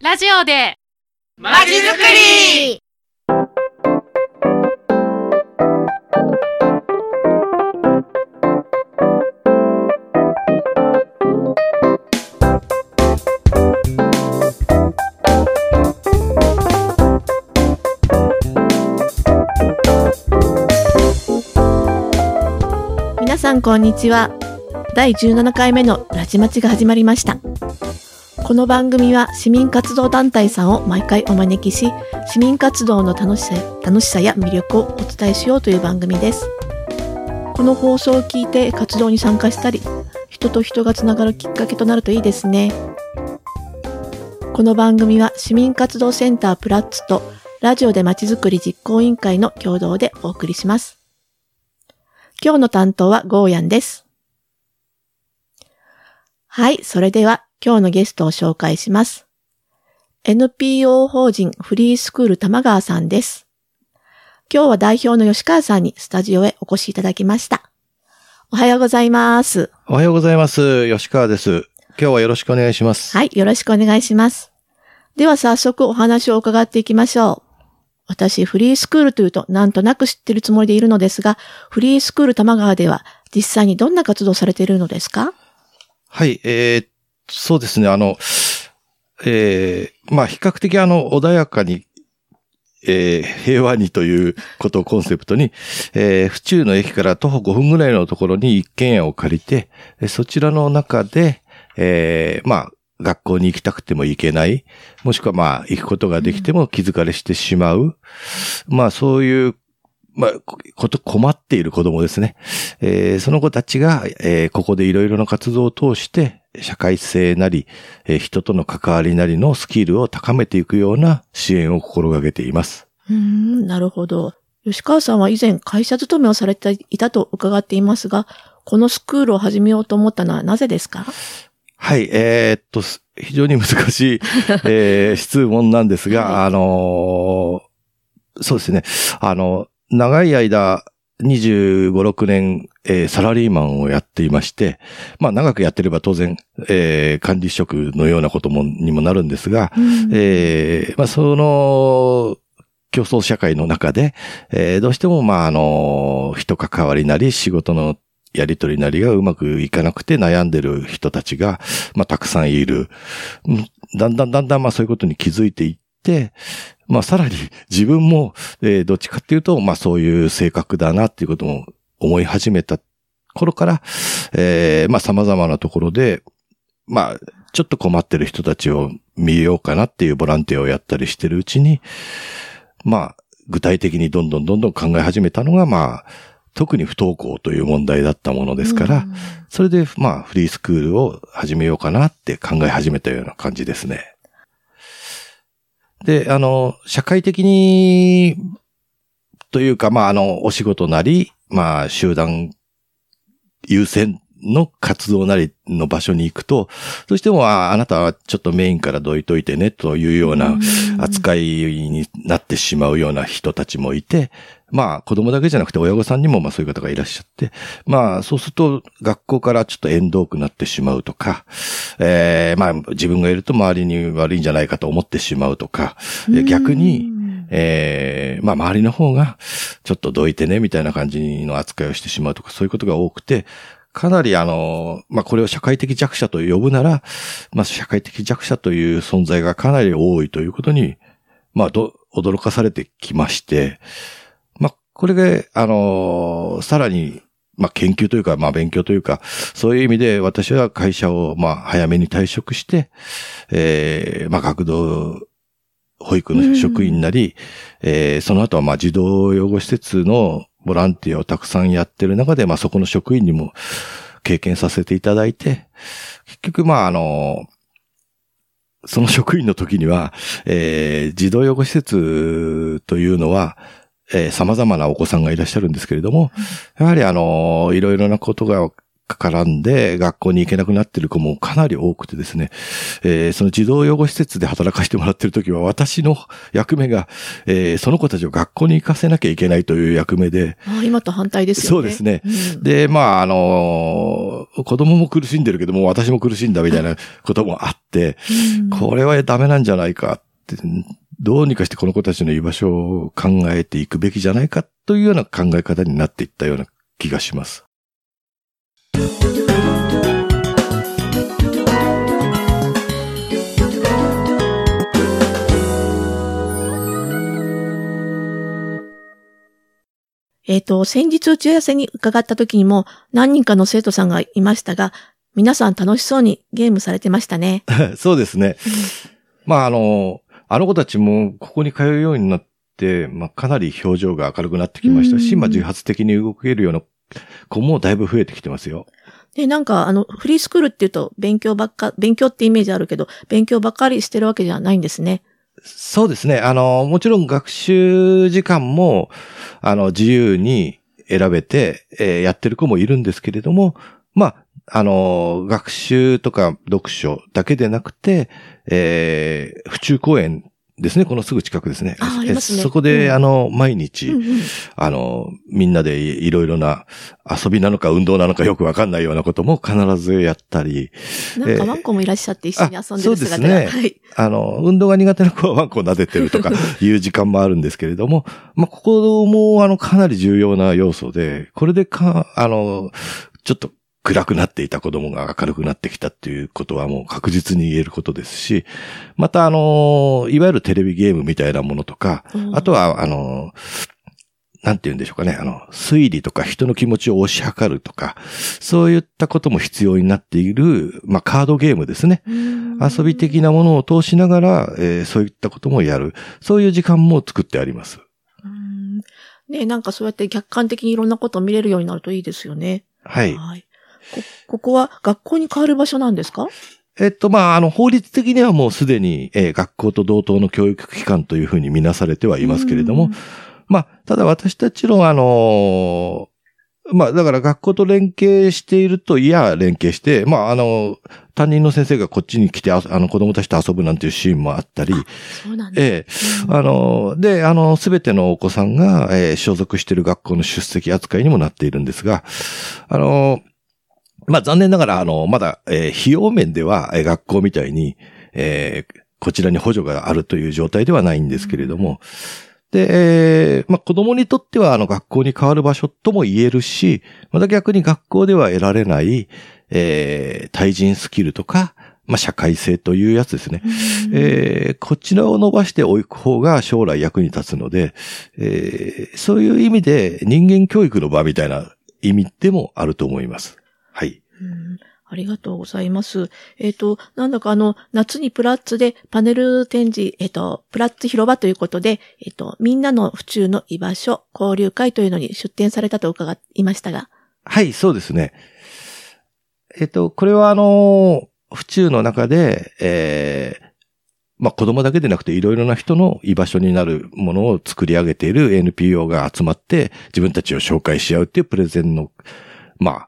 ラジオでまちづくり皆さんこんにちは。第17回目のラジマチが始まりました。この番組は市民活動団体さんを毎回お招きし、市民活動の楽しさ楽しさや魅力をお伝えしようという番組です。この放送を聞いて活動に参加したり、人と人がつながるきっかけとなるといいですね。この番組は市民活動センタープラッツとラジオでまちづくり実行委員会の共同でお送りします。今日の担当はゴーヤンです。はい、それでは今日のゲストを紹介します。NPO 法人フリースクール玉川さんです。今日は代表の吉川さんにスタジオへお越しいただきました。おはようございます。おはようございます。吉川です。今日はよろしくお願いします。はい、よろしくお願いします。では早速お話を伺っていきましょう。私、フリースクールというとなんとなく知ってるつもりでいるのですが、フリースクール玉川では実際にどんな活動をされているのですか？はい、えー、そうですね、あの、えー、まあ、比較的あの、穏やかに、えー、平和にということをコンセプトに、えー、府中の駅から徒歩5分ぐらいのところに一軒家を借りて、えそちらの中で、えー、まあ、学校に行きたくても行けない、もしくはまあ、行くことができても気づかれしてしまう、まあ、そういうまあ、こと、困っている子供ですね。えーその子たちが、えーここでいろいろな活動を通して、社会性なり、えー人との関わりなりのスキルを高めていくような支援を心がけています。うーん、なるほど。吉川さんは以前会社勤めをされていたと伺っていますが、このスクールを始めようと思ったのはなぜですか？はい、えーっと、す非常に難しい、えー 質問なんですが、はいあのーそうですね、あの、長い間、25、6年、えーサラリーマンをやっていまして、まあ長くやってれば当然、えー管理職のようなことも、にもなるんですが、うんえーまあその、競争社会の中で、えーどうしても、まああの、人関わりなり仕事のやりとりなりがうまくいかなくて悩んでる人たちが、まあたくさんいる。うんだんだんだんだんまあそういうことに気づいていって、まあさらに自分も、えーどっちかっていうと、まあそういう性格だなっていうことも思い始めた頃から、えーまあ様々なところで、まあちょっと困ってる人たちを見ようかなっていうボランティアをやったりしてるうちに、まあ具体的にどんどんどんどん考え始めたのが、まあ特に不登校という問題だったものですから、うんそれで、まあ、フリースクールを始めようかなって考え始めたような感じですね。で、あの、社会的に、というか、まあ、あの、お仕事なり、まあ、集団優先の活動なりの場所に行くと、どうしても、ああなたはちょっとメインからどいといてね、というような扱いになってしまうような人たちもいて、まあ子供だけじゃなくて親御さんにもまあそういう方がいらっしゃって、まあそうすると学校からちょっと縁遠くなってしまうとか、えーまあ自分がいると周りに悪いんじゃないかと思ってしまうとか、で逆に、えーまあ周りの方がちょっとどいてねみたいな感じの扱いをしてしまうとかそういうことが多くて、かなりあの、まあ、これを社会的弱者と呼ぶなら、まあ、社会的弱者という存在がかなり多いということに、まあ、ど、驚かされてきまして、まあ、これで、あの、さらに、まあ、研究というか、まあ、勉強というか、そういう意味で私は会社を、まあ、早めに退職して、えーまあ、学童保育の職員なり、えーその後は、まあ、児童養護施設のボランティアをたくさんやってる中で、まあ、そこの職員にも経験させていただいて、結局、まあ、あの、その職員の時には、えー児童養護施設というのは、えー様々なお子さんがいらっしゃるんですけれども、やはりあの、いろいろなことが絡んで学校に行けなくなってる子もかなり多くてですね、えー、その児童養護施設で働かせてもらってる時は私の役目が、えー、その子たちを学校に行かせなきゃいけないという役目で。あ今と反対ですよね。そうですね。うん、で、まあ、あのー、子供も苦しんでるけども、私も苦しんだみたいなこともあって、うん、これはダメなんじゃないかって、どうにかしてこの子たちの居場所を考えていくべきじゃないかというような考え方になっていったような気がします。えっ、ー、と、先日打ち合わせに伺った時にも何人かの生徒さんがいましたが、皆さん楽しそうにゲームされてましたね。そうですね。まあ、あの、あの子たちもここに通うようになって、まあ、かなり表情が明るくなってきましたし、まあ、自発的に動けるような子もだいぶ増えてきてますよ。で、なんか、あの、フリースクールって言うと、勉強ばっか、勉強ってイメージあるけど、勉強ばっかりしてるわけじゃないんですね。そうですね。あの、もちろん学習時間も、あの、自由に選べて、えー、やってる子もいるんですけれども、まあ、あの、学習とか読書だけでなくて、えー、府中公園ですね。このすぐ近くですね。あありますね。そこで、うん、あの、毎日、うんうん、あの、みんなでいろいろな遊びなのか運動なのかよくわかんないようなことも必ずやったり。なんかワンコもいらっしゃって一緒に遊んでる姿が。そうですね。はい。あの、運動が苦手な子はワンコを撫でてるとか いう時間もあるんですけれども、まあ、ここも、あの、かなり重要な要素で、これでか、あの、ちょっと暗くなっていた子供が明るくなってきたっていうことはもう確実に言えることですし、またあの、いわゆるテレビゲームみたいなものとか、あとはあの、なんて言うんでしょうかね。あの、推理とか人の気持ちを推し量るとか、そういったことも必要になっている、まあ、カードゲームですね。遊び的なものを通しながら、えー、そういったこともやる。そういう時間も作ってあります。ねなんかそうやって客観的にいろんなことを見れるようになるといいですよね。はい。はいこ、ここは学校に変わる場所なんですか？えっと、まあ、あの、法律的にはもうすでに、えー、学校と同等の教育機関というふうに見なされてはいますけれども、まあ、ただ私たちの、あのー、まあ、だから学校と連携していると、いや、連携して、まあ、あの、担任の先生がこっちに来て、あの、子供たちと遊ぶなんていうシーンもあったり。そうなんです、ええー、あの、で、あの、すべてのお子さんが、えー、所属している学校の出席扱いにもなっているんですが、あの、まあ残念ながら、あの、まだ、えー、費用面では、えー、学校みたいに、えー、こちらに補助があるという状態ではないんですけれども、で、えー、まあ子供にとっては、あの、学校に変わる場所とも言えるし、また逆に学校では得られない、えー、対人スキルとか、まあ、社会性というやつですね。えー、こちらを伸ばしておく方が将来役に立つので、えー、そういう意味で人間教育の場みたいな意味でもあると思います。はい。うんありがとうございます。えっ、ー、と、なんだかあの、夏にプラッツでパネル展示、えっ、ー、と、プラッツ広場ということで、えっ、ー、と、みんなの府中の居場所、交流会というのに出展されたと伺いましたが。はい、そうですね。えっ、と、これはあの、府中の中で、えー、まあ、子供だけでなくていろいろな人の居場所になるものを作り上げている NPO が集まって自分たちを紹介し合うっていうプレゼンの、まあ、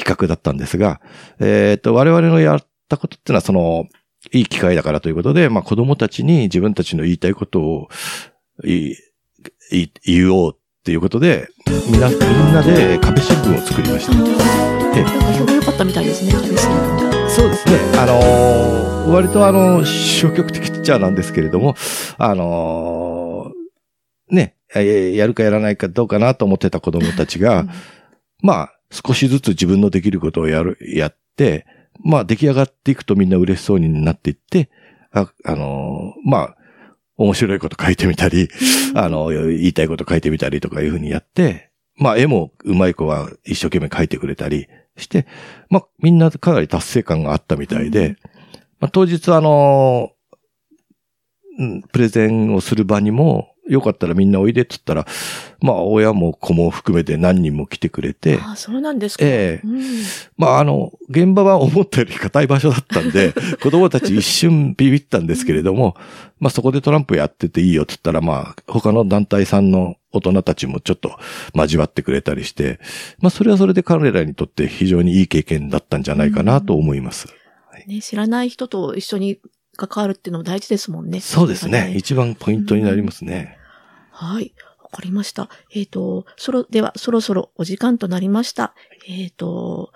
企画だったんですが、えっ、ー、と、我々のやったことっていうのはその、いい機会だからということで、まあ子供たちに自分たちの言いたいことを言言おうっていうことで、みんな、みんなで壁新聞を作りました。え、なんか評判良かったみたいですね、壁新聞そうですね。あのー、割とあの、消極的っちゃなんですけれども、あのー、ね、やるかやらないかどうかなと思ってた子供たちが、うん、まあ、少しずつ自分のできることをやる、やって、まあ出来上がっていくとみんな嬉しそうになっていって、あ、あのー、まあ、面白いこと書いてみたり、あの、言いたいこと書いてみたりとかいうふうにやって、まあ絵も上手い子は一生懸命書いてくれたりして、まあみんなかなり達成感があったみたいで、まあ当日あの、うん、プレゼンをする場にも、よかったらみんなおいでって言ったら、まあ親も子も含めて何人も来てくれて、あ、そうなんですか。ええうんまああの、現場は思ったより硬い場所だったんで、子供たち一瞬ビビったんですけれども、まあそこでトランプやってていいよって言ったら、まあ他の団体さんの大人たちもちょっと交わってくれたりして、まあそれはそれで彼らにとって非常にいい経験だったんじゃないかなと思います。ね、知らない人と一緒に関わるっていうのも大事ですもんね。そうですね。一番ポイントになりますね。はい。わかりました。えっ、と、そろ、では、そろそろお時間となりました。えっ、と、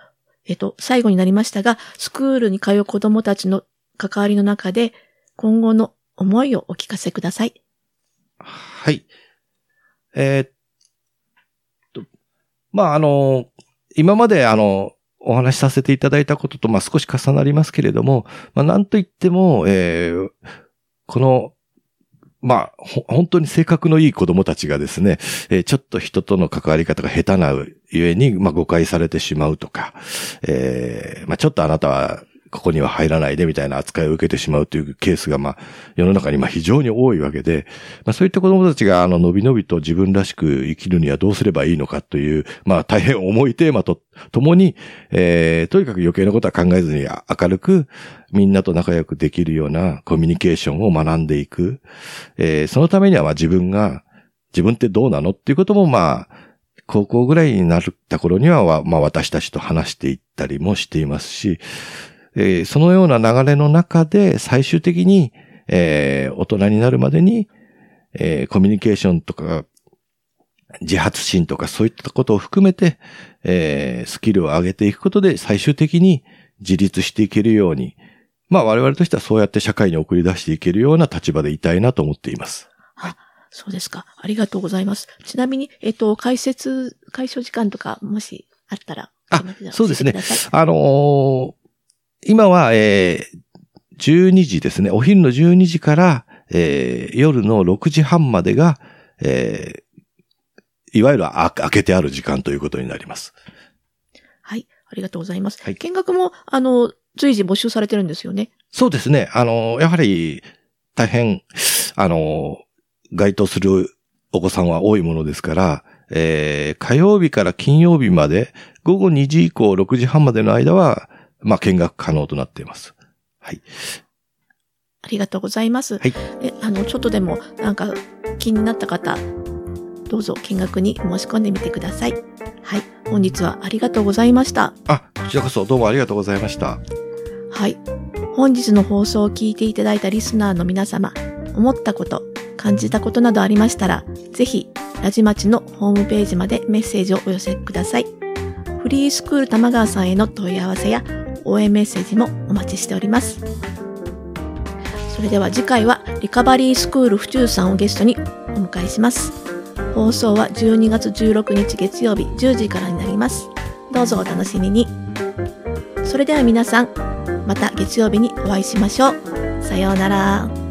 えっ、と、最後になりましたが、スクールに通う子供たちの関わりの中で、今後の思いをお聞かせください。はい。えーっと、まあ、あの、今まであの、お話しさせていただいたことと、まあ、少し重なりますけれども、まあ、なんといっても、えーこの、まあ、本当に性格のいい子供たちがですね、えーちょっと人との関わり方が下手なゆえに、まあ、誤解されてしまうとか、えーまあ、ちょっとあなたは、ここには入らないでみたいな扱いを受けてしまうというケースが、まあ、世の中にまあ非常に多いわけで、まあそういった子供たちが、あの、のびのびと自分らしく生きるにはどうすればいいのかという、まあ大変重いテーマとともに、えー、とにかく余計なことは考えずに明るく、みんなと仲良くできるようなコミュニケーションを学んでいく。えー、そのためにはまあ自分が、自分ってどうなのっていうこともまあ、高校ぐらいになった頃には、まあ私たちと話していったりもしていますし、えーそのような流れの中で最終的に、えー大人になるまでに、えーコミュニケーションとか、自発心とかそういったことを含めて、えースキルを上げていくことで最終的に自立していけるように、まあ我々としてはそうやって社会に送り出していけるような立場でいたいなと思っています。そうですか。ありがとうございます。ちなみに、えっ、と、解説、解消時間とか、もしあったら、あそうですねあのー今は、えー12時ですね。お昼の12時から、えー夜の6時半までが、えーいわゆるあ開けてある時間ということになります。はい。ありがとうございます。はい見学も、あの、随時募集されてるんですよね。そうですね。あのーやはり、大変、あのー該当するお子さんは多いものですから、えー火曜日から金曜日まで、午後2時以降6時半までの間は、まあ、見学可能となっています。はい。ありがとうございます。はいで、あの、ちょっとでも、なんか、気になった方、どうぞ見学に申し込んでみてください。はい。本日はありがとうございました。あ、こちらこそどうもありがとうございました。はい。本日の放送を聞いていただいたリスナーの皆様、思ったこと、感じたことなどありましたら、ぜひ、ラジマチのホームページまでメッセージをお寄せください。フリースクール玉川さんへの問い合わせや応援メッセージもお待ちしております。それでは次回はリカバリースクール府中さんをゲストにお迎えします。放送は12月16日月曜日10時からになります。どうぞお楽しみに。それでは皆さん、また月曜日にお会いしましょう。さようなら。